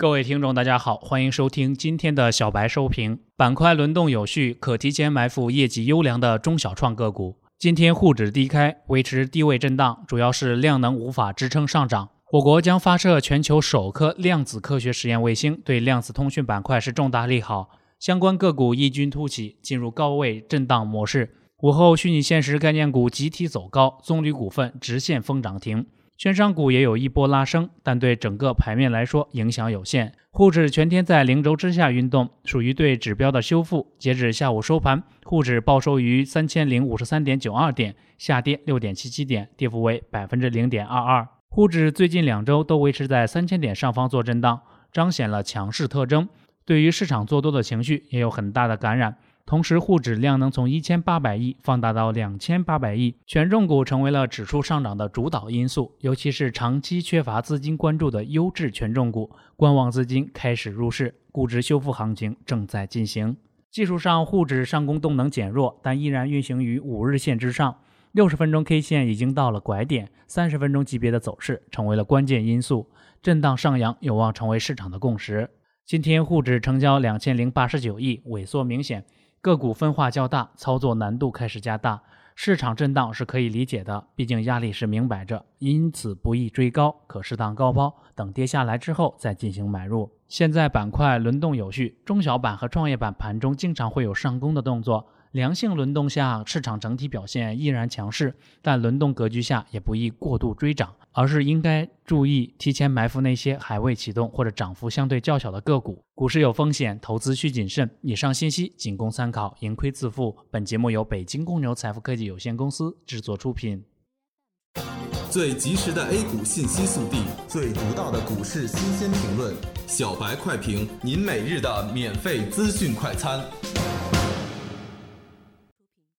各位听众，大家好，欢迎收听今天的小白收评。板块轮动有序，可提前埋伏业绩优良的中小创个股。今天沪指低开，维持低位震荡，主要是量能无法支撑上涨。我国将发射全球首颗量子科学实验卫星，对量子通讯板块是重大利好。相关个股异军突起，进入高位震荡模式。午后，虚拟现实概念股集体走高，棕榈股份直线封涨停。券商股也有一波拉升，但对整个盘面来说影响有限。沪指全天在零轴之下运动，属于对指标的修复。截止下午收盘，沪指报收于三千零五十三点九二点，下跌六点七七点，跌幅为百分之零点二二。沪指最近两周都维持在三千点上方做震荡，彰显了强势特征，对于市场做多的情绪也有很大的感染。同时，沪指量能从一千八百亿放大到两千八百亿，权重股成为了指数上涨的主导因素。尤其是长期缺乏资金关注的优质权重股，观望资金开始入市，估值修复行情正在进行。技术上，沪指上攻动能减弱，但依然运行于五日线之上，六十分钟 K 线已经到了拐点，三十分钟级别的走势成为了关键因素，震荡上扬有望成为市场的共识。今天沪指成交两千零八十九亿，萎缩明显。个股分化较大，操作难度开始加大，市场震荡是可以理解的，毕竟压力是明摆着，因此不宜追高，可适当高抛，等跌下来之后再进行买入。现在板块轮动有序，中小板和创业板盘中经常会有上攻的动作。良性轮动下，市场整体表现依然强势，但轮动格局下也不宜过度追涨，而是应该注意提前埋伏那些还未启动或者涨幅相对较小的个股。股市有风险，投资需谨慎。以上信息仅供参考，盈亏自负。本节目由北京公牛财富科技有限公司制作出品。最及时的 A 股信息速递，最独到的股市新鲜评论，小白快评，您每日的免费资讯快餐。